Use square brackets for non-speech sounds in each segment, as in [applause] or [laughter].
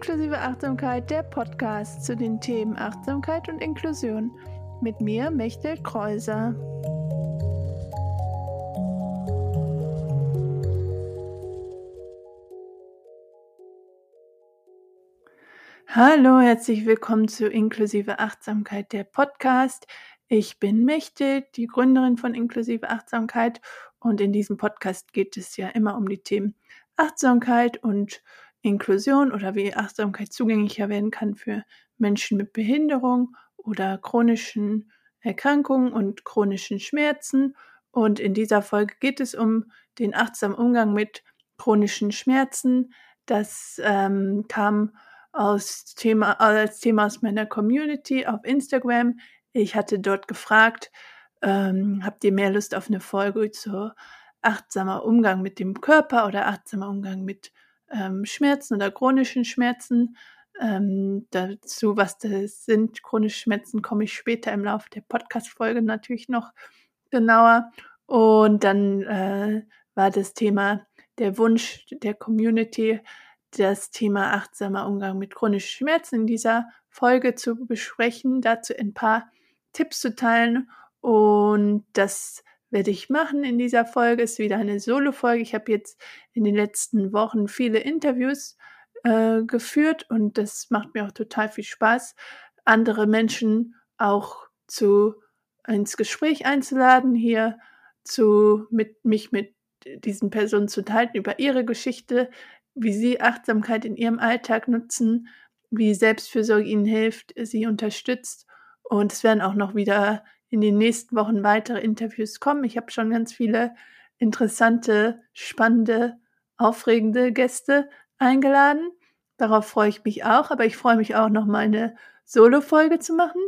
Inklusive Achtsamkeit, der Podcast zu den Themen Achtsamkeit und Inklusion. Mit mir, Mechtel Kreuser. Hallo, herzlich willkommen zu Inklusive Achtsamkeit, der Podcast. Ich bin Mechtel, die Gründerin von Inklusive Achtsamkeit und in diesem Podcast geht es ja immer um die Themen Achtsamkeit und Inklusion oder wie Achtsamkeit zugänglicher werden kann für Menschen mit Behinderung oder chronischen Erkrankungen und chronischen Schmerzen. Und in dieser Folge geht es um den achtsamen Umgang mit chronischen Schmerzen. Das ähm, kam aus Thema, als Thema aus meiner Community auf Instagram. Ich hatte dort gefragt, ähm, habt ihr mehr Lust auf eine Folge zu achtsamer Umgang mit dem Körper oder achtsamer Umgang mit ähm, Schmerzen oder chronischen Schmerzen. Ähm, dazu, was das sind, chronische Schmerzen, komme ich später im Laufe der Podcast-Folge natürlich noch genauer. Und dann äh, war das Thema der Wunsch der Community, das Thema achtsamer Umgang mit chronischen Schmerzen in dieser Folge zu besprechen, dazu ein paar Tipps zu teilen. Und das werde ich machen in dieser Folge. Ist wieder eine Solo-Folge. Ich habe jetzt in den letzten Wochen viele Interviews äh, geführt und das macht mir auch total viel Spaß, andere Menschen auch zu ins Gespräch einzuladen, hier zu mit mich mit diesen Personen zu teilen über ihre Geschichte, wie sie Achtsamkeit in ihrem Alltag nutzen, wie Selbstfürsorge ihnen hilft, sie unterstützt. Und es werden auch noch wieder in den nächsten Wochen weitere Interviews kommen. Ich habe schon ganz viele interessante, spannende, aufregende Gäste eingeladen. Darauf freue ich mich auch, aber ich freue mich auch noch mal eine Solo-Folge zu machen.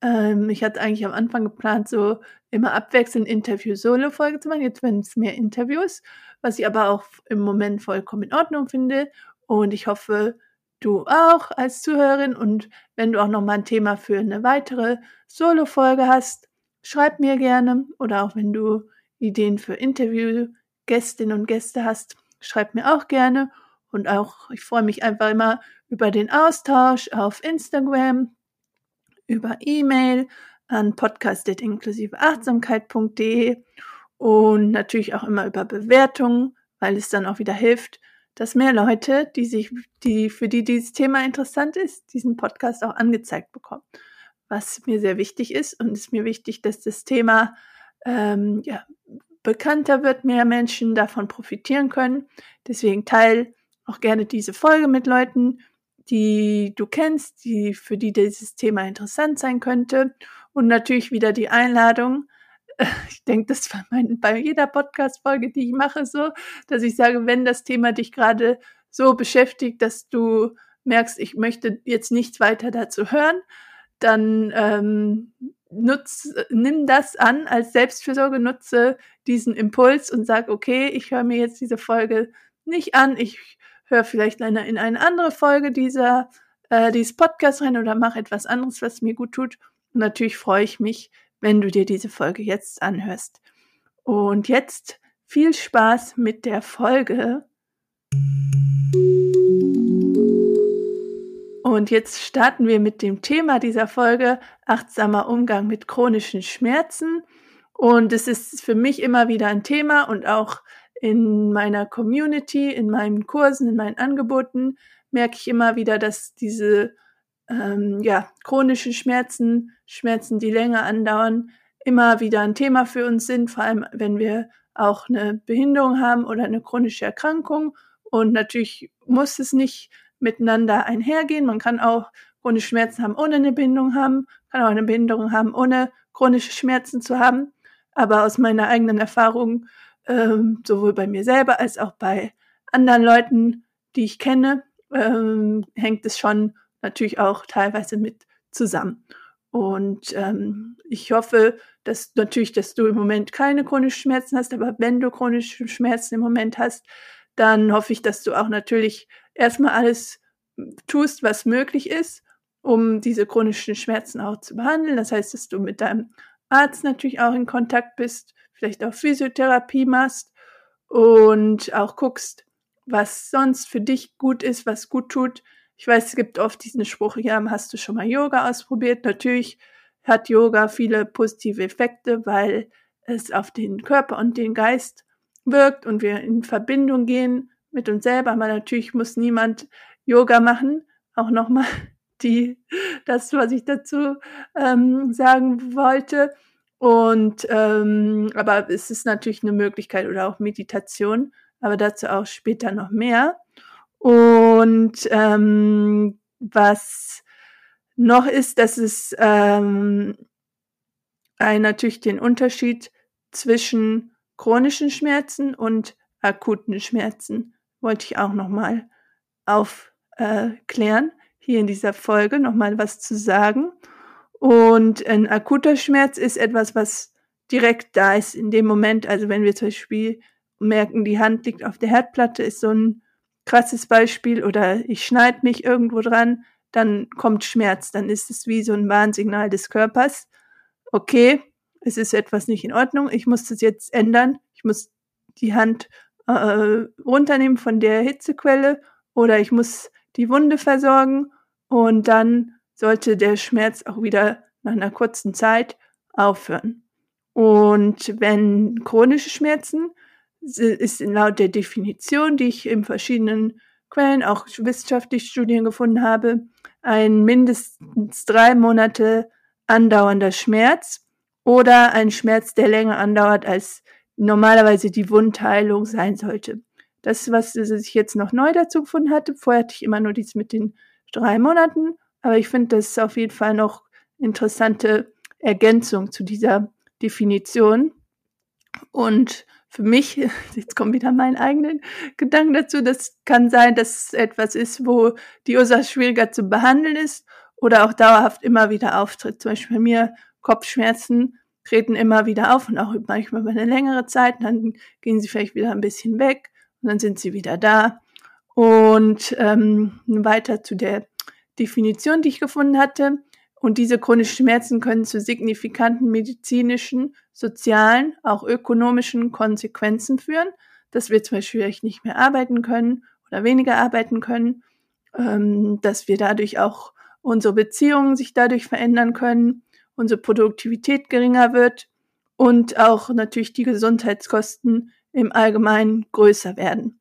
Ähm, ich hatte eigentlich am Anfang geplant, so immer abwechselnd Interview-Solo-Folge zu machen. Jetzt werden es mehr Interviews, was ich aber auch im Moment vollkommen in Ordnung finde. Und ich hoffe, du auch als Zuhörerin. Und wenn du auch noch mal ein Thema für eine weitere Solo-Folge hast, schreib mir gerne. Oder auch wenn du Ideen für Interview-Gästinnen und Gäste hast, schreib mir auch gerne. Und auch, ich freue mich einfach immer über den Austausch auf Instagram, über E-Mail an podcast.inklusiveachtsamkeit.de und natürlich auch immer über Bewertungen, weil es dann auch wieder hilft, dass mehr Leute, die sich, die, für die dieses Thema interessant ist, diesen Podcast auch angezeigt bekommen. Was mir sehr wichtig ist und ist mir wichtig, dass das Thema ähm, ja, bekannter wird, mehr Menschen davon profitieren können. Deswegen teil auch gerne diese Folge mit Leuten, die du kennst, die für die dieses Thema interessant sein könnte. Und natürlich wieder die Einladung, [laughs] ich denke, das war mein, bei jeder Podcast-Folge, die ich mache, so, dass ich sage, wenn das Thema dich gerade so beschäftigt, dass du merkst, ich möchte jetzt nichts weiter dazu hören, dann ähm, nutz, nimm das an als Selbstfürsorge, nutze diesen Impuls und sag, okay, ich höre mir jetzt diese Folge nicht an, ich höre vielleicht in eine, in eine andere Folge dieser, äh, dieses Podcast rein oder mache etwas anderes, was mir gut tut. Und natürlich freue ich mich, wenn du dir diese Folge jetzt anhörst. Und jetzt viel Spaß mit der Folge. Und jetzt starten wir mit dem Thema dieser Folge, achtsamer Umgang mit chronischen Schmerzen. Und es ist für mich immer wieder ein Thema und auch in meiner Community, in meinen Kursen, in meinen Angeboten merke ich immer wieder, dass diese ähm, ja, chronische Schmerzen, Schmerzen, die länger andauern, immer wieder ein Thema für uns sind, vor allem wenn wir auch eine Behinderung haben oder eine chronische Erkrankung. Und natürlich muss es nicht miteinander einhergehen. Man kann auch chronische Schmerzen haben, ohne eine Behinderung haben, kann auch eine Behinderung haben, ohne chronische Schmerzen zu haben. Aber aus meiner eigenen Erfahrung, ähm, sowohl bei mir selber als auch bei anderen Leuten, die ich kenne, ähm, hängt es schon natürlich auch teilweise mit zusammen. Und ähm, ich hoffe, dass natürlich, dass du im Moment keine chronischen Schmerzen hast, aber wenn du chronische Schmerzen im Moment hast, dann hoffe ich, dass du auch natürlich erstmal alles tust, was möglich ist, um diese chronischen Schmerzen auch zu behandeln. Das heißt, dass du mit deinem Arzt natürlich auch in Kontakt bist, vielleicht auch Physiotherapie machst und auch guckst, was sonst für dich gut ist, was gut tut, Ich weiß, es gibt oft diesen Spruch, ja, hast du schon mal Yoga ausprobiert? Natürlich hat Yoga viele positive Effekte, weil es auf den Körper und den Geist wirkt und wir in Verbindung gehen mit uns selber. Aber natürlich muss niemand Yoga machen. Auch nochmal [laughs] die, das, was ich dazu ähm, sagen wollte. Und ähm, aber es ist natürlich eine Möglichkeit oder auch Meditation, aber dazu auch später noch mehr. Und ähm, was noch ist, dass es ähm, ein, natürlich den Unterschied zwischen chronischen Schmerzen und akuten Schmerzen wollte ich auch nochmal aufklären, äh, hier in dieser Folge nochmal was zu sagen. Und ein akuter Schmerz ist etwas, was direkt da ist in dem Moment. Also wenn wir zum Beispiel merken, die Hand liegt auf der Herdplatte, ist so ein krasses Beispiel, oder ich schneide mich irgendwo dran, dann kommt Schmerz. Dann ist es wie so ein Warnsignal des Körpers. Okay, es ist etwas nicht in Ordnung, ich muss das jetzt ändern. Ich muss die Hand äh, runternehmen von der Hitzequelle oder ich muss die Wunde versorgen und dann sollte der Schmerz auch wieder nach einer kurzen Zeit aufhören. Und wenn chronische Schmerzen ist laut der Definition, die ich in verschiedenen Quellen, auch wissenschaftliche Studien gefunden habe, ein mindestens drei Monate andauernder Schmerz oder ein Schmerz, der länger andauert, als normalerweise die Wundheilung sein sollte. Das, was ich jetzt noch neu dazu gefunden hatte, vorher hatte ich immer nur dies mit den drei Monaten, aber ich finde, das ist auf jeden Fall noch interessante Ergänzung zu dieser Definition. Und für mich, [laughs] jetzt kommt wieder mein eigenen Gedanken dazu, das kann sein, dass es etwas ist, wo die Ursache schwieriger zu behandeln ist oder auch dauerhaft immer wieder auftritt. Zum Beispiel bei mir Kopfschmerzen treten immer wieder auf und auch manchmal über eine längere Zeit. Dann gehen sie vielleicht wieder ein bisschen weg und dann sind sie wieder da. Und ähm, weiter zu der Definition, die ich gefunden hatte. Und diese chronischen Schmerzen können zu signifikanten medizinischen, sozialen, auch ökonomischen Konsequenzen führen, dass wir zum Beispiel vielleicht nicht mehr arbeiten können oder weniger arbeiten können, ähm, dass wir dadurch auch unsere Beziehungen sich dadurch verändern können, unsere Produktivität geringer wird. Und auch natürlich die Gesundheitskosten im Allgemeinen größer werden.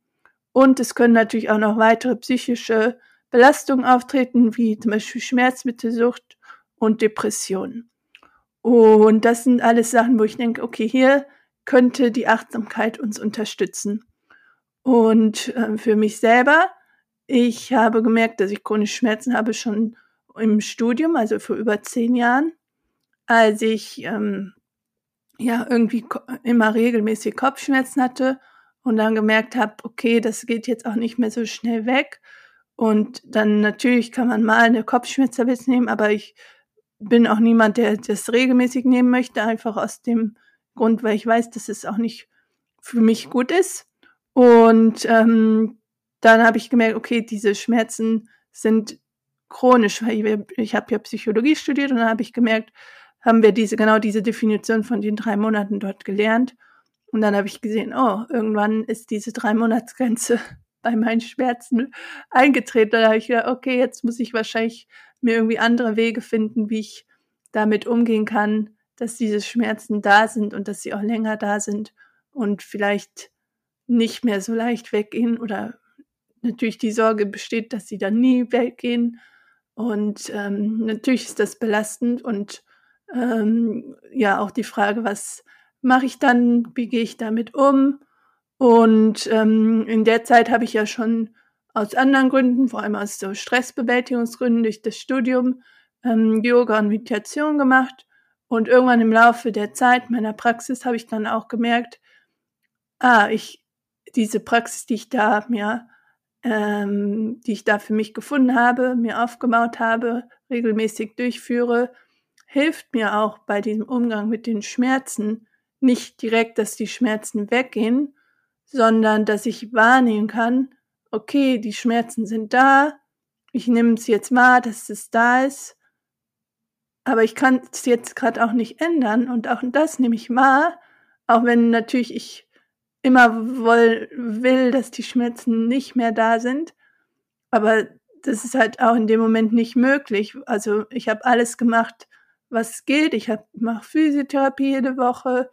Und es können natürlich auch noch weitere psychische Belastungen auftreten, wie zum Beispiel Schmerzmittelsucht und Depressionen. Und das sind alles Sachen, wo ich denke, okay, hier könnte die Achtsamkeit uns unterstützen. Und äh, für mich selber, ich habe gemerkt, dass ich chronische Schmerzen habe schon im Studium, also vor über zehn Jahren, als ich ähm, ja irgendwie immer regelmäßig Kopfschmerzen hatte und dann gemerkt habe, okay, das geht jetzt auch nicht mehr so schnell weg. Und dann natürlich kann man mal eine Kopfschmerztablette nehmen, aber ich bin auch niemand, der das regelmäßig nehmen möchte, einfach aus dem Grund, weil ich weiß, dass es auch nicht für mich gut ist. Und ähm, dann habe ich gemerkt, okay, diese Schmerzen sind chronisch, weil ich, ich habe ja Psychologie studiert und dann habe ich gemerkt, haben wir diese genau diese Definition von den drei Monaten dort gelernt. Und dann habe ich gesehen, oh, irgendwann ist diese drei Monatsgrenze bei meinen Schmerzen eingetreten. Da habe ich gedacht, okay, jetzt muss ich wahrscheinlich mir irgendwie andere Wege finden, wie ich damit umgehen kann, dass diese Schmerzen da sind und dass sie auch länger da sind und vielleicht nicht mehr so leicht weggehen oder natürlich die Sorge besteht, dass sie dann nie weggehen. Und ähm, natürlich ist das belastend und ähm, ja auch die Frage, was mache ich dann, wie gehe ich damit um? Und ähm, in der Zeit habe ich ja schon aus anderen Gründen, vor allem aus so Stressbewältigungsgründen durch das Studium, ähm, Yoga und Meditation gemacht. Und irgendwann im Laufe der Zeit meiner Praxis habe ich dann auch gemerkt, ah, ich, diese Praxis, die ich da mir, ähm, die ich da für mich gefunden habe, mir aufgebaut habe, regelmäßig durchführe, hilft mir auch bei diesem Umgang mit den Schmerzen nicht direkt, dass die Schmerzen weggehen, sondern dass ich wahrnehmen kann, okay, die Schmerzen sind da, ich nehme es jetzt mal, dass es da ist, aber ich kann es jetzt gerade auch nicht ändern und auch das nehme ich mal, auch wenn natürlich ich immer woll, will, dass die Schmerzen nicht mehr da sind, aber das ist halt auch in dem Moment nicht möglich. Also ich habe alles gemacht, was geht. Ich mache Physiotherapie jede Woche.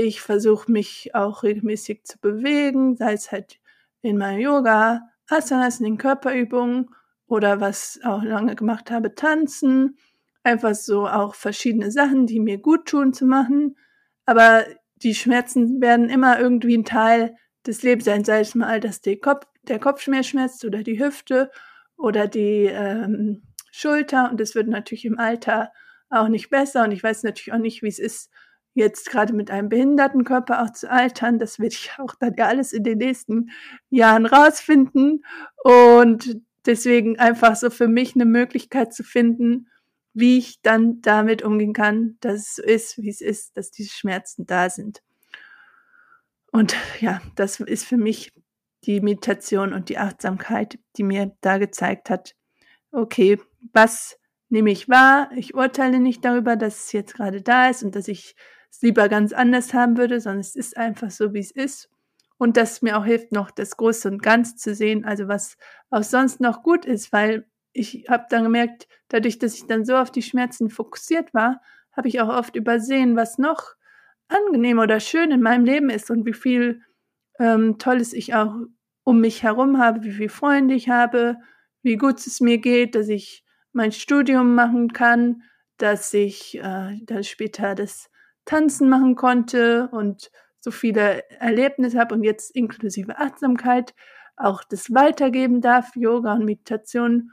Ich versuche mich auch regelmäßig zu bewegen, sei es halt in meinem Yoga, Asanas, in den Körperübungen oder was auch lange gemacht habe, tanzen. Einfach so auch verschiedene Sachen, die mir gut tun zu machen. Aber die Schmerzen werden immer irgendwie ein Teil des Lebens sein, sei es mal, dass der, Kopf, der Kopfschmerz schmerzt oder die Hüfte oder die ähm, Schulter. Und es wird natürlich im Alter auch nicht besser. Und ich weiß natürlich auch nicht, wie es ist, jetzt gerade mit einem behinderten Körper auch zu altern. Das werde ich auch dann ja alles in den nächsten Jahren rausfinden. Und deswegen einfach so für mich eine Möglichkeit zu finden, wie ich dann damit umgehen kann, dass es so ist, wie es ist, dass diese Schmerzen da sind. Und ja, das ist für mich die Meditation und die Achtsamkeit, die mir da gezeigt hat, okay, was nehme ich wahr? Ich urteile nicht darüber, dass es jetzt gerade da ist und dass ich es lieber ganz anders haben würde, sondern es ist einfach so, wie es ist. Und das mir auch hilft, noch das Große und Ganz zu sehen, also was auch sonst noch gut ist, weil ich habe dann gemerkt, dadurch, dass ich dann so auf die Schmerzen fokussiert war, habe ich auch oft übersehen, was noch angenehm oder schön in meinem Leben ist und wie viel ähm, Tolles ich auch um mich herum habe, wie viele Freunde ich habe, wie gut es mir geht, dass ich mein Studium machen kann, dass ich äh, dann später das Tanzen machen konnte und so viele Erlebnisse habe und jetzt inklusive Achtsamkeit auch das weitergeben darf, Yoga und Meditation,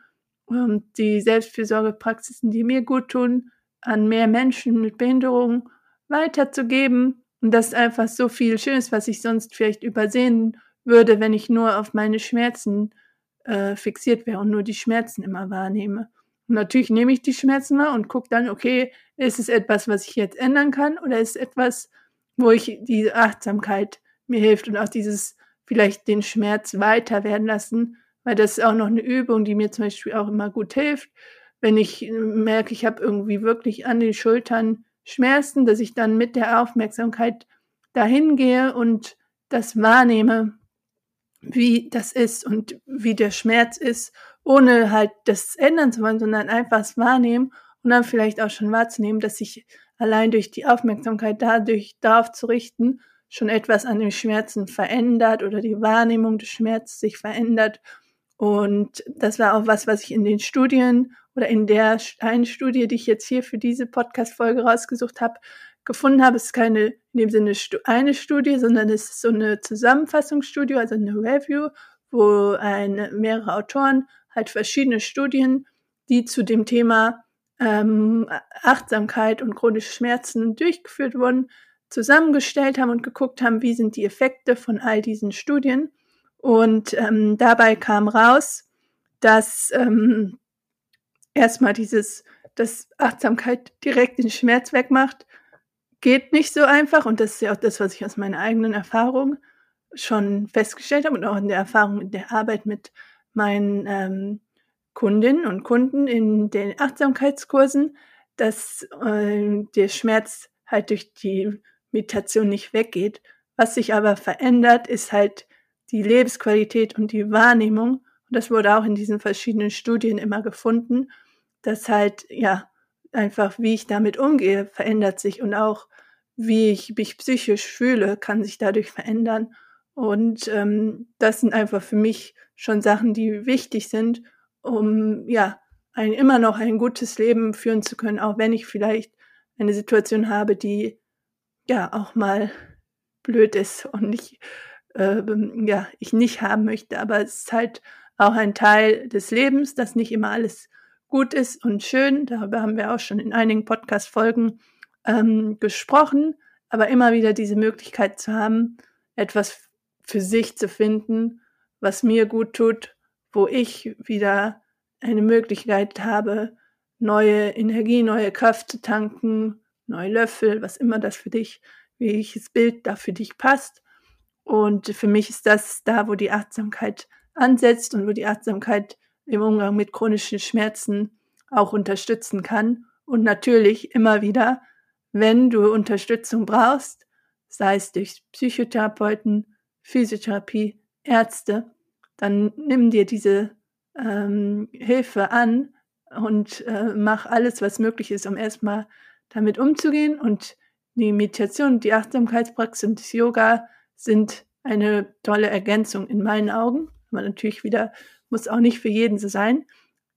ähm, die Selbstfürsorgepraxisen, die mir gut tun, an mehr Menschen mit Behinderung weiterzugeben. Und das ist einfach so viel Schönes, was ich sonst vielleicht übersehen würde, wenn ich nur auf meine Schmerzen äh, fixiert wäre und nur die Schmerzen immer wahrnehme. Natürlich nehme ich die Schmerzen wahr und gucke dann, okay, ist es etwas, was ich jetzt ändern kann oder ist es etwas, wo ich diese Achtsamkeit mir hilft und auch dieses vielleicht den Schmerz weiter werden lassen, weil das ist auch noch eine Übung, die mir zum Beispiel auch immer gut hilft. Wenn ich merke, ich habe irgendwie wirklich an den Schultern Schmerzen, dass ich dann mit der Aufmerksamkeit dahin gehe und das wahrnehme, wie das ist und wie der Schmerz ist, ohne halt das ändern zu wollen, sondern einfach es wahrnehmen und dann vielleicht auch schon wahrzunehmen, dass sich allein durch die Aufmerksamkeit dadurch darauf zu richten, schon etwas an den Schmerzen verändert oder die Wahrnehmung des Schmerzes sich verändert. Und das war auch was, was ich in den Studien oder in der einen Studie, die ich jetzt hier für diese Podcast-Folge rausgesucht habe, gefunden habe. Ist keine in dem Sinne eine Studie, sondern es ist so eine Zusammenfassungsstudie, also eine Review, wo eine, mehrere Autoren halt verschiedene Studien, die zu dem Thema ähm, Achtsamkeit und chronische Schmerzen durchgeführt wurden, zusammengestellt haben und geguckt haben, wie sind die Effekte von all diesen Studien. Und ähm, dabei kam raus, dass ähm, erstmal dieses, dass Achtsamkeit direkt den Schmerz wegmacht, geht nicht so einfach. Und das ist ja auch das, was ich aus meiner eigenen Erfahrung schon festgestellt habe und auch in der Erfahrung in der Arbeit mit meinen ähm, Kundinnen und Kunden in den Achtsamkeitskursen, dass äh, der Schmerz halt durch die Meditation nicht weggeht. Was sich aber verändert, ist halt die Lebensqualität und die Wahrnehmung. Und das wurde auch in diesen verschiedenen Studien immer gefunden, dass halt, ja, einfach wie ich damit umgehe, verändert sich und auch wie ich mich psychisch fühle, kann sich dadurch verändern. Und ähm, das sind einfach für mich schon Sachen, die wichtig sind, um ja ein, immer noch ein gutes Leben führen zu können, auch wenn ich vielleicht eine Situation habe, die ja auch mal blöd ist und ich äh, ja ich nicht haben möchte. Aber es ist halt auch ein Teil des Lebens, dass nicht immer alles gut ist und schön. Darüber haben wir auch schon in einigen Podcast-Folgen ähm, gesprochen. Aber immer wieder diese Möglichkeit zu haben, etwas für sich zu finden, was mir gut tut, wo ich wieder eine Möglichkeit habe, neue Energie, neue Kraft zu tanken, neue Löffel, was immer das für dich, welches Bild da für dich passt. Und für mich ist das da, wo die Achtsamkeit ansetzt und wo die Achtsamkeit im Umgang mit chronischen Schmerzen auch unterstützen kann. Und natürlich immer wieder, wenn du Unterstützung brauchst, sei es durch Psychotherapeuten, Physiotherapie, Ärzte, dann nimm dir diese ähm, Hilfe an und äh, mach alles, was möglich ist, um erstmal damit umzugehen. Und die Meditation, die Achtsamkeitspraxis und das Yoga sind eine tolle Ergänzung in meinen Augen. Aber natürlich wieder muss auch nicht für jeden so sein.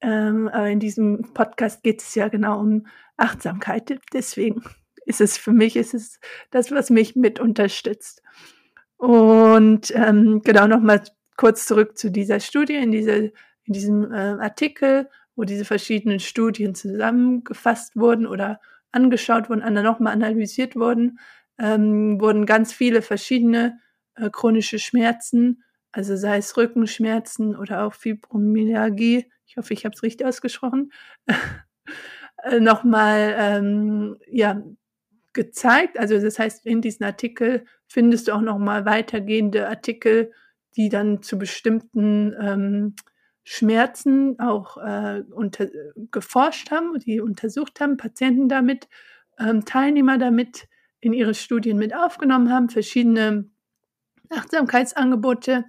Ähm, aber in diesem Podcast geht es ja genau um Achtsamkeit. Deswegen ist es für mich, ist es das, was mich mit unterstützt. Und ähm, genau nochmal kurz zurück zu dieser Studie, in, diese, in diesem äh, Artikel, wo diese verschiedenen Studien zusammengefasst wurden oder angeschaut wurden, nochmal analysiert wurden, ähm, wurden ganz viele verschiedene äh, chronische Schmerzen, also sei es Rückenschmerzen oder auch Fibromyalgie, ich hoffe, ich habe es richtig ausgesprochen, [laughs] äh, nochmal ähm, ja, gezeigt. Also das heißt, in diesem Artikel findest du auch nochmal weitergehende Artikel, die dann zu bestimmten ähm, Schmerzen auch äh, unter, geforscht haben, die untersucht haben, Patienten damit, ähm, Teilnehmer damit in ihre Studien mit aufgenommen haben, verschiedene Achtsamkeitsangebote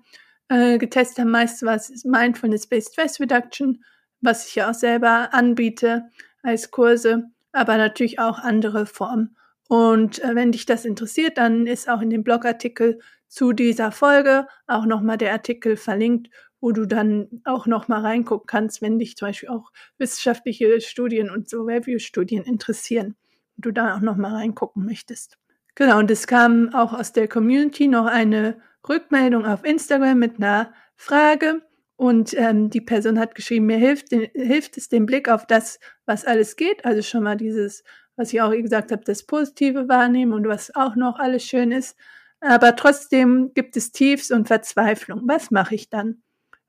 äh, getestet haben. Meist was ist Mindfulness-Based Stress Reduction, was ich ja auch selber anbiete als Kurse, aber natürlich auch andere Formen. Und äh, wenn dich das interessiert, dann ist auch in dem Blogartikel zu dieser Folge auch nochmal der Artikel verlinkt, wo du dann auch nochmal reingucken kannst, wenn dich zum Beispiel auch wissenschaftliche Studien und so Review-Studien interessieren und du da auch nochmal reingucken möchtest. Genau, und es kam auch aus der Community noch eine Rückmeldung auf Instagram mit einer Frage. Und ähm, die Person hat geschrieben, mir hilft, hilft es den Blick auf das, was alles geht. Also schon mal dieses, was ich auch gesagt habe, das Positive wahrnehmen und was auch noch alles schön ist. Aber trotzdem gibt es Tiefs und Verzweiflung. Was mache ich dann?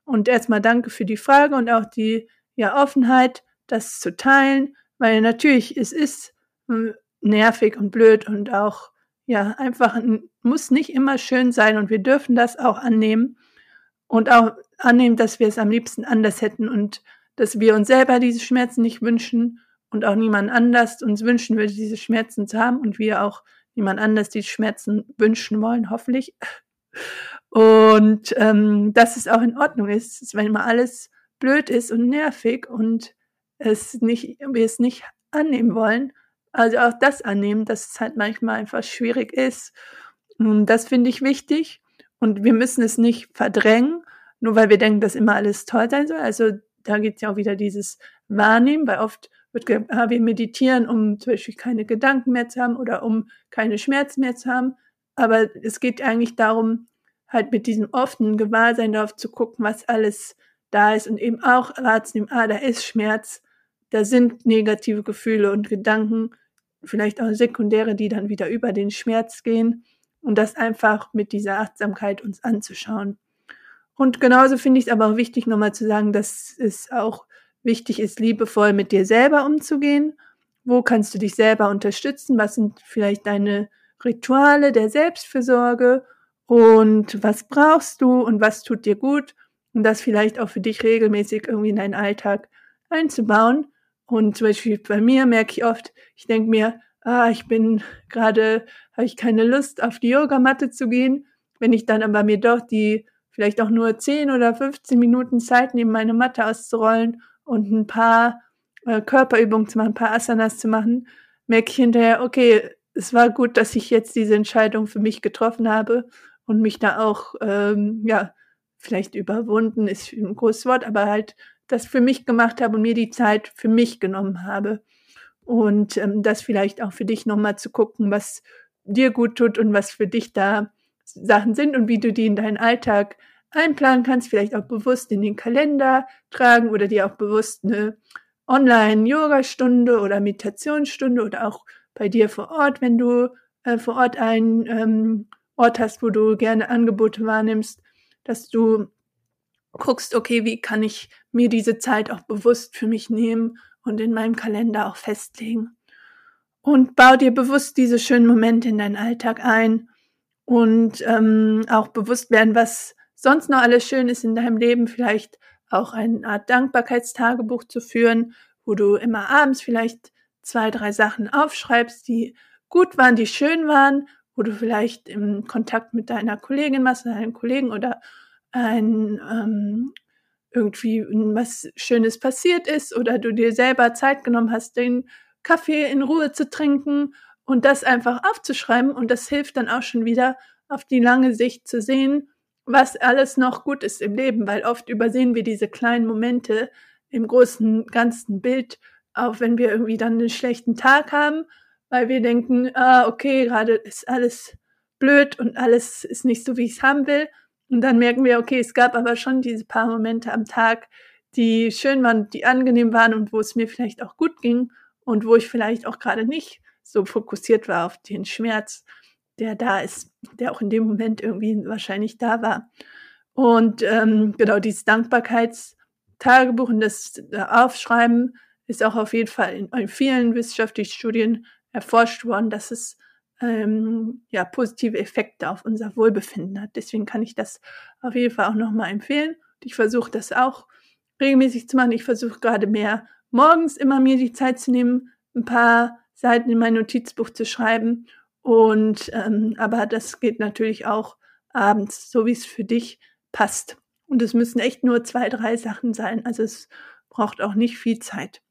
Und erstmal danke für die Frage und auch die ja, Offenheit, das zu teilen, weil natürlich es ist hm, nervig und blöd und auch ja, einfach muss nicht immer schön sein und wir dürfen das auch annehmen und auch annehmen, dass wir es am liebsten anders hätten und dass wir uns selber diese Schmerzen nicht wünschen und auch niemand anders uns wünschen würde, diese Schmerzen zu haben und wir auch niemand anders diese Schmerzen wünschen wollen, hoffentlich. Und ähm, dass es auch in Ordnung ist, wenn immer alles blöd ist und nervig und es nicht, wir es nicht annehmen wollen also auch das annehmen, dass es halt manchmal einfach schwierig ist. Und das finde ich wichtig. Und wir müssen es nicht verdrängen, nur weil wir denken, dass immer alles toll sein soll. Also da geht es ja auch wieder dieses Wahrnehmen, weil oft wird ah, wir meditieren, um zum Beispiel keine Gedanken mehr zu haben oder um keine Schmerzen mehr zu haben. Aber es geht eigentlich darum, halt mit diesem offenen Gewahrsein darauf zu gucken, was alles da ist und eben auch wahrzunehmen, ah, da ist Schmerz, da sind negative Gefühle und Gedanken vielleicht auch sekundäre, die dann wieder über den Schmerz gehen und das einfach mit dieser Achtsamkeit uns anzuschauen. Und genauso finde ich es aber auch wichtig, nochmal zu sagen, dass es auch wichtig ist, liebevoll mit dir selber umzugehen. Wo kannst du dich selber unterstützen? Was sind vielleicht deine Rituale der Selbstfürsorge? Und was brauchst du und was tut dir gut? Und das vielleicht auch für dich regelmäßig irgendwie in deinen Alltag einzubauen, und zum Beispiel bei mir merke ich oft, ich denke mir, ah, ich bin gerade, habe ich keine Lust, auf die Yogamatte zu gehen. Wenn ich dann aber mir doch die vielleicht auch nur 10 oder 15 Minuten Zeit nehme, meine Matte auszurollen und ein paar äh, Körperübungen zu machen, ein paar Asanas zu machen, merke ich hinterher, okay, es war gut, dass ich jetzt diese Entscheidung für mich getroffen habe und mich da auch, ähm, ja, vielleicht überwunden ist ein großes Wort, aber halt das für mich gemacht habe und mir die Zeit für mich genommen habe. Und ähm, das vielleicht auch für dich nochmal zu gucken, was dir gut tut und was für dich da Sachen sind und wie du die in deinen Alltag einplanen kannst, vielleicht auch bewusst in den Kalender tragen oder dir auch bewusst eine Online-Yoga-Stunde oder Meditationsstunde oder auch bei dir vor Ort, wenn du äh, vor Ort einen ähm, Ort hast, wo du gerne Angebote wahrnimmst, dass du guckst, okay, wie kann ich mir diese Zeit auch bewusst für mich nehmen und in meinem Kalender auch festlegen. Und bau dir bewusst diese schönen Momente in deinen Alltag ein und ähm, auch bewusst werden, was sonst noch alles schön ist in deinem Leben. Vielleicht auch eine Art Dankbarkeitstagebuch zu führen, wo du immer abends vielleicht zwei, drei Sachen aufschreibst, die gut waren, die schön waren, wo du vielleicht im Kontakt mit deiner Kollegin machst, deinem Kollegen oder ein, ähm, irgendwie was Schönes passiert ist oder du dir selber Zeit genommen hast, den Kaffee in Ruhe zu trinken und das einfach aufzuschreiben. Und das hilft dann auch schon wieder auf die lange Sicht zu sehen, was alles noch gut ist im Leben, weil oft übersehen wir diese kleinen Momente im großen ganzen Bild, auch wenn wir irgendwie dann einen schlechten Tag haben, weil wir denken, ah, okay, gerade ist alles blöd und alles ist nicht so, wie ich es haben will. Und dann merken wir, okay, es gab aber schon diese paar Momente am Tag, die schön waren, die angenehm waren und wo es mir vielleicht auch gut ging und wo ich vielleicht auch gerade nicht so fokussiert war auf den Schmerz, der da ist, der auch in dem Moment irgendwie wahrscheinlich da war. Und ähm, genau dieses Dankbarkeitstagebuch und das äh, Aufschreiben ist auch auf jeden Fall in, in vielen wissenschaftlichen Studien erforscht worden, dass es ähm, ja, positive Effekte auf unser Wohlbefinden hat. Deswegen kann ich das auf jeden Fall auch nochmal empfehlen. Und ich versuche das auch regelmäßig zu machen. Ich versuche gerade mehr morgens immer mir die Zeit zu nehmen, ein paar Seiten in mein Notizbuch zu schreiben. Und ähm, aber das geht natürlich auch abends, so wie es für dich passt. Und es müssen echt nur zwei, drei Sachen sein. Also es braucht auch nicht viel Zeit.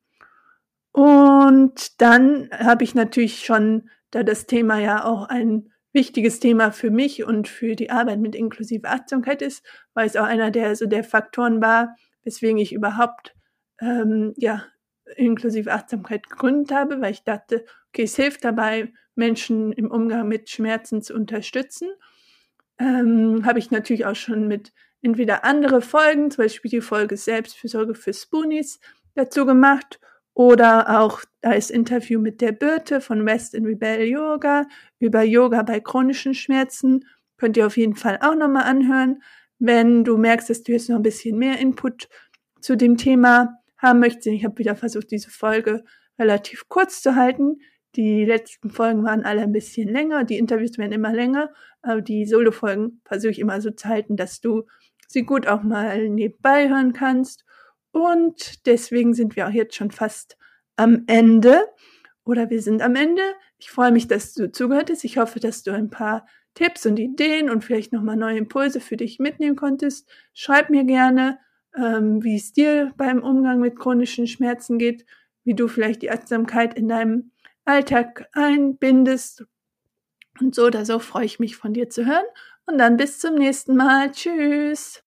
Und dann habe ich natürlich schon, da das Thema ja auch ein wichtiges Thema für mich und für die Arbeit mit inklusive Achtsamkeit ist, weil es auch einer der so der Faktoren war, weswegen ich überhaupt ähm, ja inklusive Achtsamkeit gegründet habe, weil ich dachte, okay, es hilft dabei, Menschen im Umgang mit Schmerzen zu unterstützen. Ähm, habe ich natürlich auch schon mit entweder andere Folgen, zum Beispiel die Folge Selbstfürsorge für Spoonies dazu gemacht oder auch das Interview mit der Birte von West in Rebel Yoga über Yoga bei chronischen Schmerzen. Könnt ihr auf jeden Fall auch nochmal anhören. Wenn du merkst, dass du jetzt noch ein bisschen mehr Input zu dem Thema haben möchtest. Ich habe wieder versucht, diese Folge relativ kurz zu halten. Die letzten Folgen waren alle ein bisschen länger, die Interviews werden immer länger, aber die Solo-Folgen versuche ich immer so zu halten, dass du sie gut auch mal nebenbei hören kannst. Und deswegen sind wir auch jetzt schon fast am Ende. Oder wir sind am Ende. Ich freue mich, dass du zugehört hast. Ich hoffe, dass du ein paar Tipps und Ideen und vielleicht nochmal neue Impulse für dich mitnehmen konntest. Schreib mir gerne ähm, wie es dir beim Umgang mit chronischen Schmerzen geht, wie du vielleicht die Achtsamkeit in deinem Alltag einbindest. Und so oder so freue ich mich von dir zu hören. Und dann bis zum nächsten Mal. Tschüss.